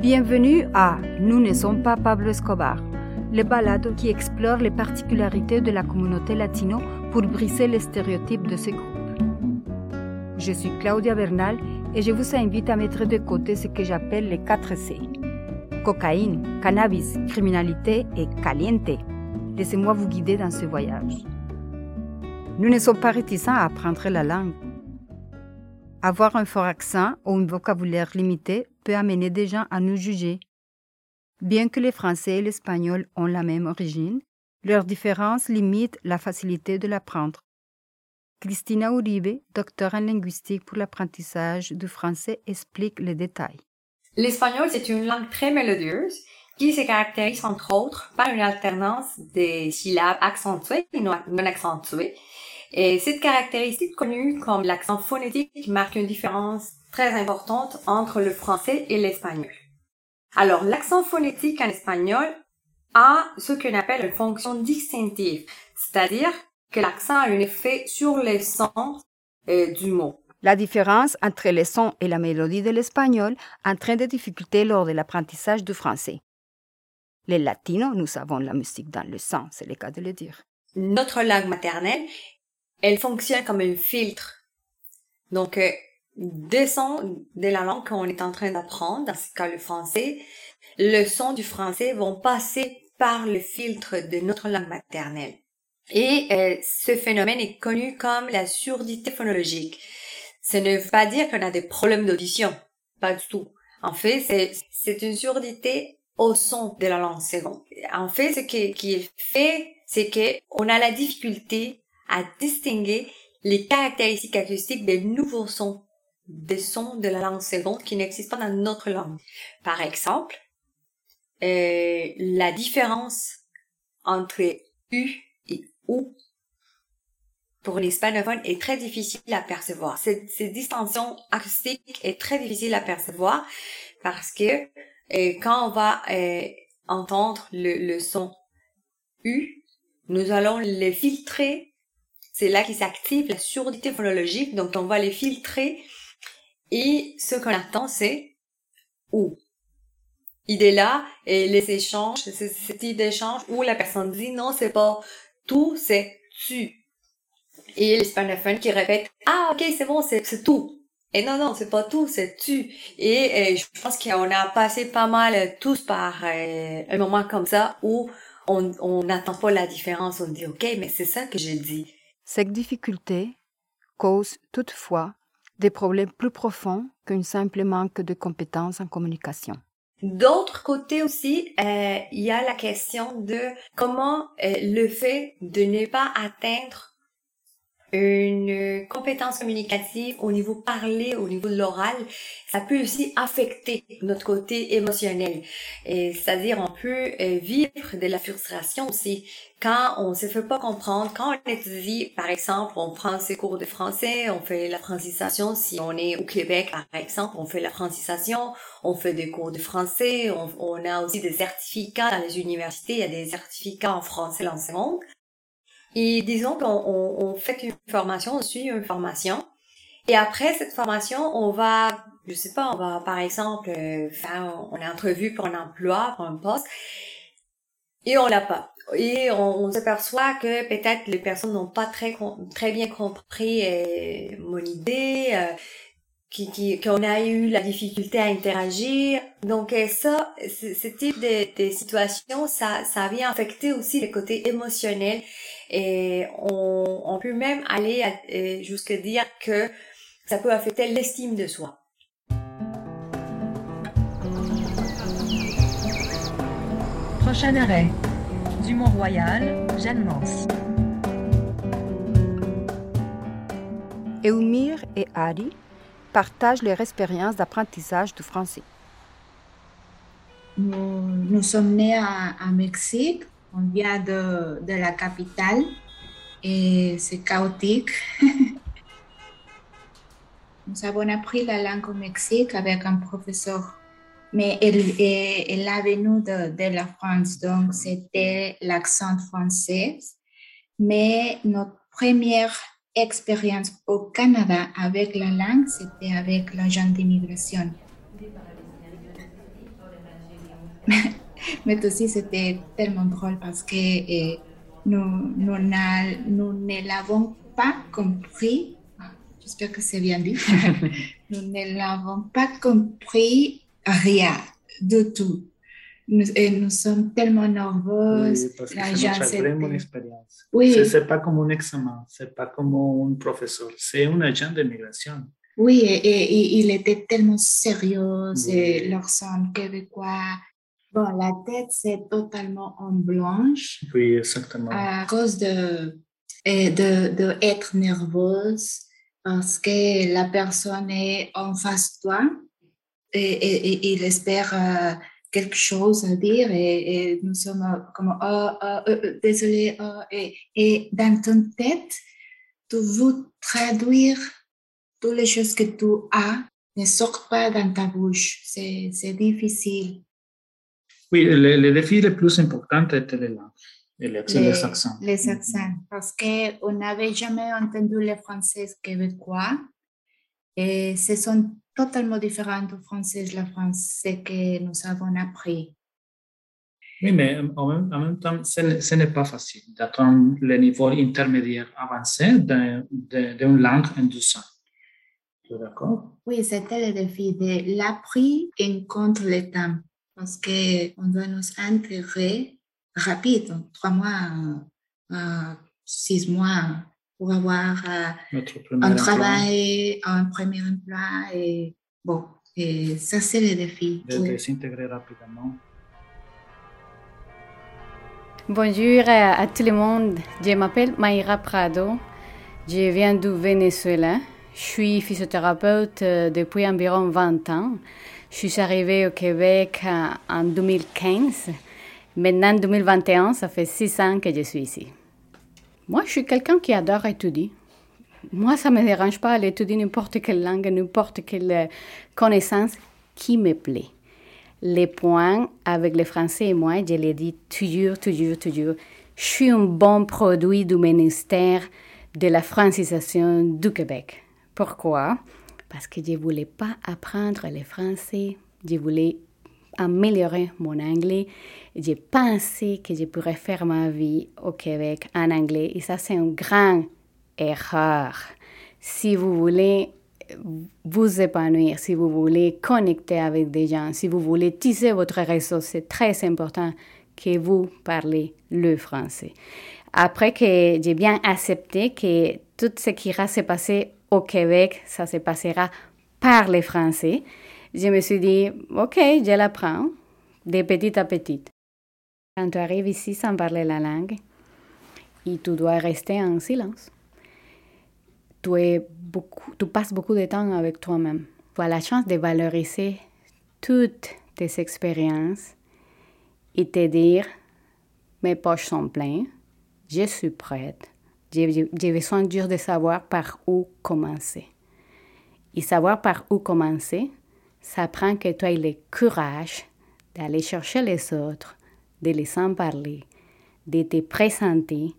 Bienvenue à Nous ne sommes pas Pablo Escobar, le balado qui explore les particularités de la communauté latino pour briser les stéréotypes de ce groupe. Je suis Claudia Bernal et je vous invite à mettre de côté ce que j'appelle les 4 C. Cocaïne, cannabis, criminalité et caliente. Laissez-moi vous guider dans ce voyage. Nous ne sommes pas réticents à apprendre la langue. Avoir un fort accent ou un vocabulaire limité peut amener des gens à nous juger. Bien que les Français et l'Espagnol ont la même origine, leurs différences limitent la facilité de l'apprendre. Christina Uribe, docteur en linguistique pour l'apprentissage du français, explique les détails. L'espagnol, c'est une langue très mélodieuse qui se caractérise entre autres par une alternance des syllabes accentuées et non accentuées, et cette caractéristique connue comme l'accent phonétique marque une différence très importante entre le français et l'espagnol. Alors, l'accent phonétique en espagnol a ce qu'on appelle une fonction distinctive, c'est-à-dire que l'accent a un effet sur les sons euh, du mot. La différence entre les sons et la mélodie de l'espagnol entraîne des difficultés lors de l'apprentissage du français. Les latinos, nous avons la musique dans le sang, c'est le cas de le dire. Notre langue maternelle elle fonctionne comme un filtre. Donc, euh, des sons de la langue qu'on est en train d'apprendre, dans ce cas le français, le son du français vont passer par le filtre de notre langue maternelle. Et euh, ce phénomène est connu comme la surdité phonologique. Ce ne veut pas dire qu'on a des problèmes d'audition, pas du tout. En fait, c'est une surdité au son de la langue seconde. En fait, ce qui, qui fait, c'est qu'on a la difficulté à distinguer les caractéristiques acoustiques des nouveaux sons, des sons de la langue seconde qui n'existent pas dans notre langue. Par exemple, euh, la différence entre U et OU pour l'hispanophone est très difficile à percevoir. Cette, distinction acoustique est très difficile à percevoir parce que euh, quand on va euh, entendre le son U, nous allons le filtrer c'est là qu'il s'active la surdité phonologique, donc on va les filtrer et ce qu'on attend c'est où? Idée là et les échanges, c'est ce type d'échange où la personne dit non c'est pas tout, c'est tu. Et l'hispanophone qui répète ah ok c'est bon c'est tout. Et non non c'est pas tout c'est tu. Et, je pense qu'on a passé pas mal tous par euh, un moment comme ça où on n'attend pas la différence, on dit ok mais c'est ça que j'ai dit. Cette difficulté cause toutefois des problèmes plus profonds qu'un simple manque de compétences en communication. D'autre côté aussi, euh, il y a la question de comment euh, le fait de ne pas atteindre une compétence communicative au niveau parlé, au niveau de l'oral, ça peut aussi affecter notre côté émotionnel. C'est-à-dire, on peut euh, vivre de la frustration aussi quand on se fait pas comprendre, quand on étudie, par exemple, on prend ses cours de français, on fait la francisation, si on est au Québec, par exemple, on fait la francisation, on fait des cours de français, on, on a aussi des certificats dans les universités, il y a des certificats en français dans. Et disons qu'on on, fait une formation, on suit une formation. Et après cette formation, on va, je sais pas, on va par exemple euh, faire on est entrevue pour un emploi, pour un poste, et on l'a pas. Et on, s'aperçoit que peut-être les personnes n'ont pas très très bien compris euh, mon idée, euh, qui qu'on a eu la difficulté à interagir. Donc euh, ça, ce type de, de situation, ça ça vient affecter aussi le côté émotionnel et on, on peut même aller euh, jusqu'à dire que ça peut affecter l'estime de soi. Prochain arrêt. Du Mont-Royal, Jeanne Mance. Eumir et Ari partagent leur expérience d'apprentissage du français. Nous, nous sommes nés à, Mexique on vient de, de la capitale et c'est chaotique. Nous avons appris la langue au Mexique avec un professeur, mais elle, elle, est venu de, de la France, donc c'était l'accent français. Mais notre première expérience au Canada avec la langue, c'était avec l'agent d'immigration. mais aussi c'était tellement drôle parce que eh, nous, nous, nous ne l'avons pas compris. J'espère que c'est bien dit. nous ne l'avons pas compris rien du tout. Nous, et nous sommes tellement nerveux. Oui, parce que c'est notre vraiment expérience. Oui. C'est pas comme un examen, c'est pas comme un professeur, c'est un agent de migration. Oui, et, et, il était tellement sérieux, oui. leur son québécois. Bon, la tête, c'est totalement en blanche. Oui, exactement. À cause de, de, de être nerveuse, parce que la personne est en face de toi et, et, il espère euh, quelque chose à dire et, et nous sommes comme oh, oh, oh, désolé oh, et, et dans ton tête tu veux traduire toutes les choses que tu as. Ne sortent pas dans ta bouche. C'est difficile. Oui le, le, défi le plus important était les langues et les, les, les accents. les accents. Parce qu'on n'avait jamais entendu le français québécois et ce sont totalement différent du français la français que nous avons appris. Oui, mais en même, en même temps, ce n'est pas facile d'atteindre le niveau intermédiaire avancé d'une langue en deux ans. D'accord? Oui, c'était le défi de l'appris en contre le temps parce qu'on doit nous intégrer rapide, trois mois, euh, six mois pour avoir euh, un travail, un premier emploi. Et bon, et ça, c'est le défi. De s'intégrer rapidement. Bonjour à, tout le monde. Je m'appelle Mayra Prado. Je viens du Venezuela. Je suis physiothérapeute euh, depuis environ 20 ans. Je suis arrivée au Québec euh, en 2015. Maintenant, 2021, ça fait six ans que je suis ici. Moi, je suis quelqu'un qui adore étudier. Moi, ça ne me dérange pas d'étudier n'importe quelle langue, n'importe quelle euh, connaissance qui me plaît. Les points avec le français et moi, je l'ai dit toujours, toujours, toujours. Je suis un bon produit du ministère de la francisation du Québec. Pourquoi? Parce que je ne voulais pas apprendre le français, je voulais améliorer mon anglais. J'ai pensé que je pourrais faire ma vie au Québec en anglais et ça c'est une grande erreur. Si vous voulez vous épanouir, si vous voulez connecter avec des gens, si vous voulez tisser votre réseau, c'est très important que vous parlez le français. Après que j'ai bien accepté que tout ce qui va se passer au Québec, ça se passera par les Français, je me suis dit, OK, je l'apprends de petit à petit. Quand tu arrives ici sans parler la langue, et tu dois rester en silence. Tu, passes beaucoup de temps avec toi-même. Tu as la chance de valoriser toutes tes expériences et te dire, mes poches sont pleines, je suis prête, j'ai besoin de savoir par où commencer. Et savoir par où commencer, ça prend que tu aies le courage d'aller chercher les autres, de les en parler, de te présenter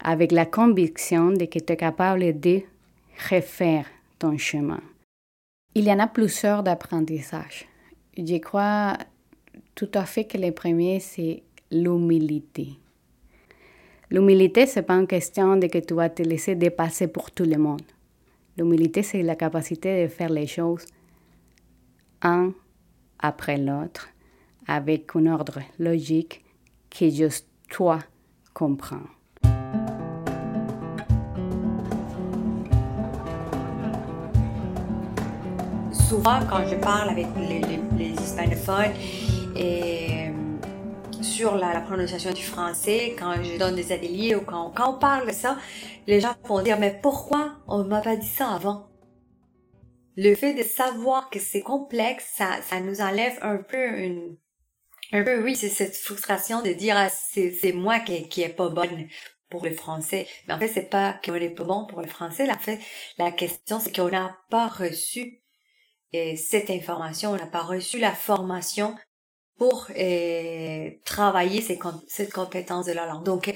avec la conviction de que tu es capable de refaire ton chemin. Il y en a plusieurs d'apprentissages. Je crois tout à fait que le premier, c'est l'humilité. L'humilité, ce n'est pas une question de que tu vas te laisser dépasser pour tout le monde. L'humilité, c'est la capacité de faire les choses un après l'autre avec un ordre logique que juste toi comprends. Souvent, quand je parle avec les, les, hispanophones et euh, sur la, prononciation du français, quand je donne des ateliers ou quand, quand on parle de ça, les gens vont dire mais pourquoi on ne m'a pas dit ça avant? Le fait de savoir que c'est complexe, ça, ça nous enlève un peu une, un peu, oui, c'est cette frustration de dire, ah, c'est, c'est moi qui, qui est pas bonne pour le français. Mais en fait, c'est pas qu'on est pas bon pour le français. En fait, la question, c'est qu'on n'a pas reçu et cette information, on n'a pas reçu la formation pour euh, travailler ces, cette compétence de la langue. Donc,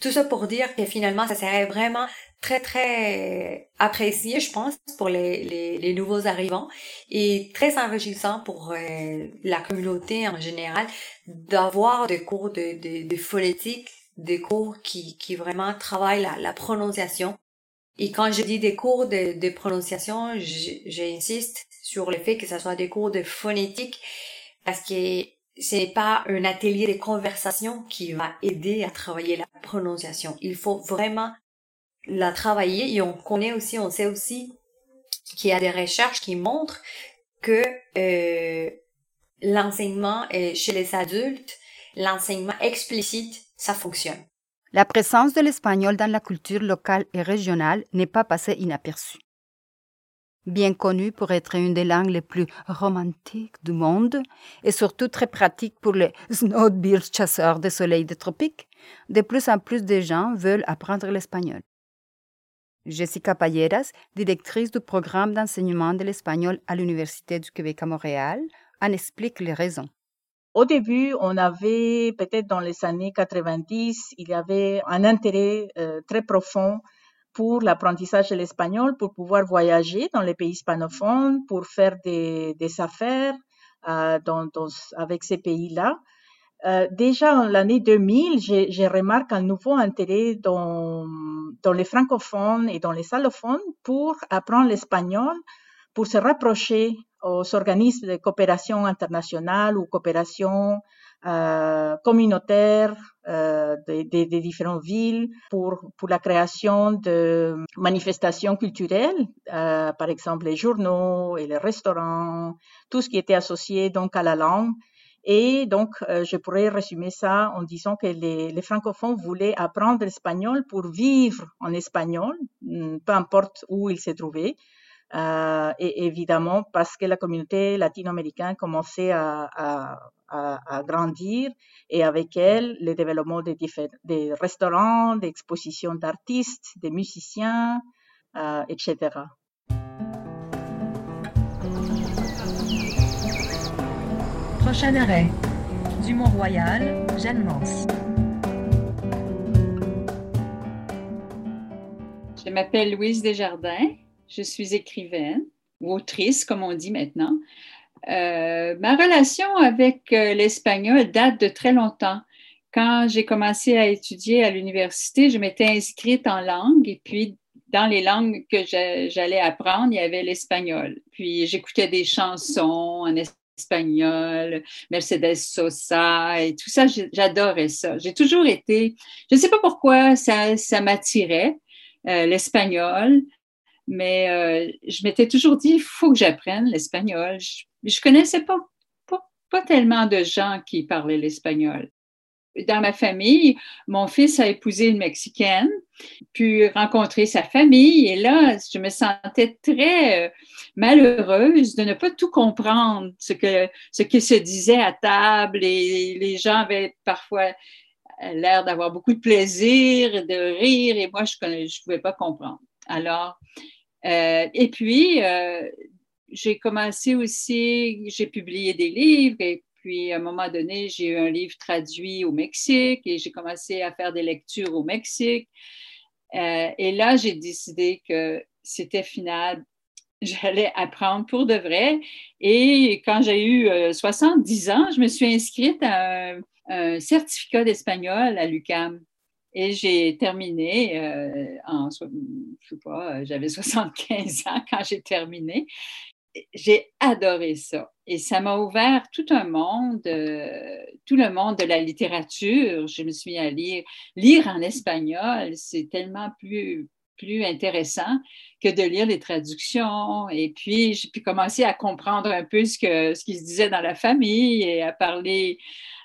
Tout ça pour dire que finalement, ça serait vraiment très, très apprécié, je pense, pour les, les, les nouveaux arrivants et très enrichissant pour euh, la communauté en général d'avoir des cours de, de, de, phonétique, des cours qui, qui vraiment travaillent la, la prononciation. Et quand je dis des cours de, de prononciation, j'insiste sur le fait que ce soit des cours de phonétique parce que c'est pas un atelier de conversation qui va aider à travailler la prononciation. Il faut vraiment la travailler et on connaît aussi, on sait aussi qu'il y a des recherches qui montrent que euh, l'enseignement chez les adultes, l'enseignement explicite, ça fonctionne. La présence de l'espagnol dans la culture locale et régionale n'est pas passée inaperçue bien connue pour être une des langues les plus romantiques du monde et surtout très pratique pour les snowbeards chasseurs des soleils des tropiques, de plus en plus de gens veulent apprendre l'espagnol. Jessica Payeras, directrice du programme d'enseignement de l'espagnol à l'Université du Québec à Montréal, en explique les raisons. Au début, on avait, peut-être dans les années 90, il y avait un intérêt euh, très profond pour l'apprentissage de l'espagnol, pour pouvoir voyager dans les pays hispanophones, pour faire des, des affaires euh, dans, avec ces pays-là. Euh, déjà en l'année 2000, j'ai remarqué un nouveau intérêt dans, dans les francophones et dans les allophones pour apprendre l'espagnol, pour se rapprocher aux organismes de coopération internationale ou coopération euh, communautaire euh, des de, différentes villes pour, pour la création de manifestations culturelles, euh, par exemple les journaux et les restaurants, tout ce qui était associé donc à la langue. Et donc, euh, je pourrais résumer ça en disant que les, les francophones voulaient apprendre l'espagnol pour vivre en espagnol, mm, peu importe où ils se trouvaient. Euh, et évidemment, parce que la communauté latino-américaine commençait à, à, à, grandir et avec elle, le développement des, des restaurants, des expositions d'artistes, des musiciens, euh, etc. Prochain arrêt. Du Mont-Royal, Jeanne Mance. Je m'appelle Louise Desjardins. Je suis écrivaine ou autrice, comme on dit maintenant. Euh, ma relation avec euh, l'espagnol date de très longtemps. Quand j'ai commencé à étudier à l'université, je m'étais inscrite en langue et puis dans les langues que j'allais apprendre, il y avait l'espagnol. Puis j'écoutais des chansons en espagnol, Mercedes Sosa et tout ça, j'adorais ça. J'ai toujours été, je ne sais pas pourquoi ça, m'attirait, euh, l'espagnol, mais je m'étais toujours dit, il faut que j'apprenne l'espagnol. Je connaissais pas, pas, tellement de gens qui parlaient l'espagnol. Dans ma famille, mon fils a épousé une Mexicaine, puis rencontré sa famille, et là, je me sentais très euh, malheureuse de ne pas tout comprendre, ce que ce qui se disait à table, et les gens avaient parfois l'air d'avoir beaucoup de plaisir, de rire, et moi, je ne pouvais pas comprendre. Alors, euh, et puis, euh, j'ai commencé aussi, j'ai publié des livres et puis à un moment donné, j'ai eu un livre traduit au Mexique et j'ai commencé à faire des lectures au Mexique. Euh, et là, j'ai décidé que c'était final. J'allais apprendre pour de vrai. Et quand j'ai eu 70 euh, ans, je me suis inscrite à un certificat d'espagnol à l'UCAM. Et j'ai terminé euh, en, je sais pas, j'avais 75 ans quand j'ai terminé j'ai adoré ça. Et ça m'a ouvert tout un monde, euh, tout le monde de la littérature. Je me suis mis à lire. Lire en espagnol, c'est tellement plus, plus intéressant que de lire les traductions. Et puis, j'ai pu commencer à comprendre un peu ce, que, ce qui se disait dans la famille et à parler.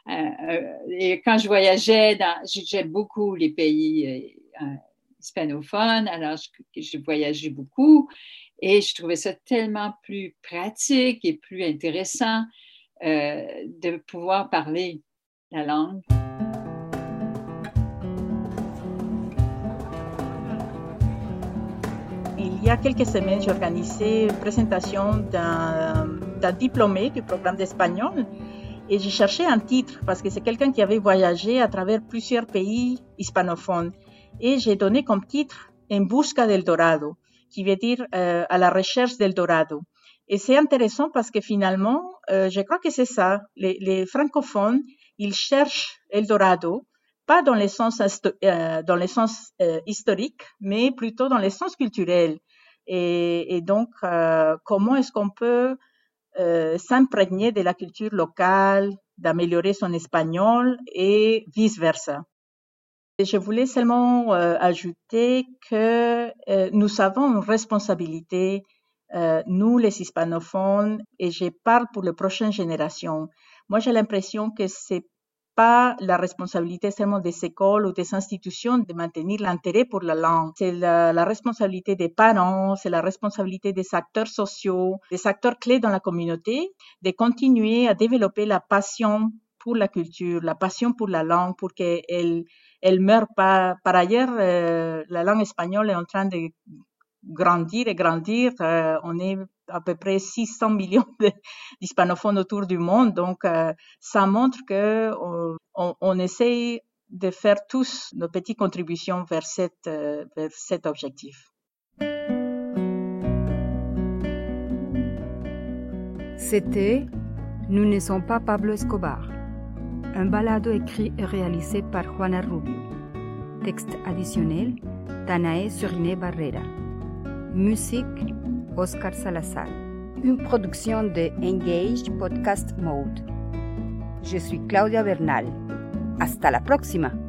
Euh, euh, quand je voyageais, j'aime beaucoup les pays hispanophones, alors j'ai voyagé beaucoup. Et je trouvais ça tellement plus pratique et plus intéressant euh, de pouvoir parler la langue. Il y a quelques semaines, j'ai organisé une présentation d'un diplômé du programme d'espagnol Et j'ai cherché un titre parce que c'est quelqu'un qui avait voyagé à travers plusieurs pays hispanophones. Et j'ai donné comme titre En busca del dorado, qui veut dire euh, à la recherche del dorado. Et c'est intéressant parce que finalement, euh, je crois que c'est ça. Les, les, francophones, ils cherchent El Dorado, pas dans le sens, euh, dans le sens euh, historique, mais plutôt dans le sens culturel. Et, et donc, euh, comment est-ce qu'on peut euh, s'imprégner de la culture locale, d'améliorer son espagnol et vice-versa. Je voulais seulement euh, ajouter que euh, nous avons une responsabilité, euh, nous les hispanophones, et je parle pour les prochaines générations. Moi, j'ai l'impression que c'est pas la responsabilité seulement des écoles ou des institutions de maintenir l'intérêt pour la langue. C'est la, responsabilité des parents, c'est la responsabilité des acteurs sociaux, des acteurs clés dans la communauté, de continuer à développer la passion pour la culture, la passion pour la langue, pour qu'elle elle meure pas. Par ailleurs, euh, la langue espagnole est en train de grandir et grandir. Euh, on est à peu près 600 millions d'hispanophones autour du monde. Donc, euh, ça montre que on, on, essaye de faire tous nos petites contributions euh, vers cet objectif. C'était Nous ne sommes pas Pablo Escobar, un balado écrit et réalisé par Juana Rubio. Texte additionnel, Danae Suriné Barrera. Musique, Oscar Salazar. Une production de Engaged Podcast Mode. Je suis Claudia Bernal. Hasta la próxima.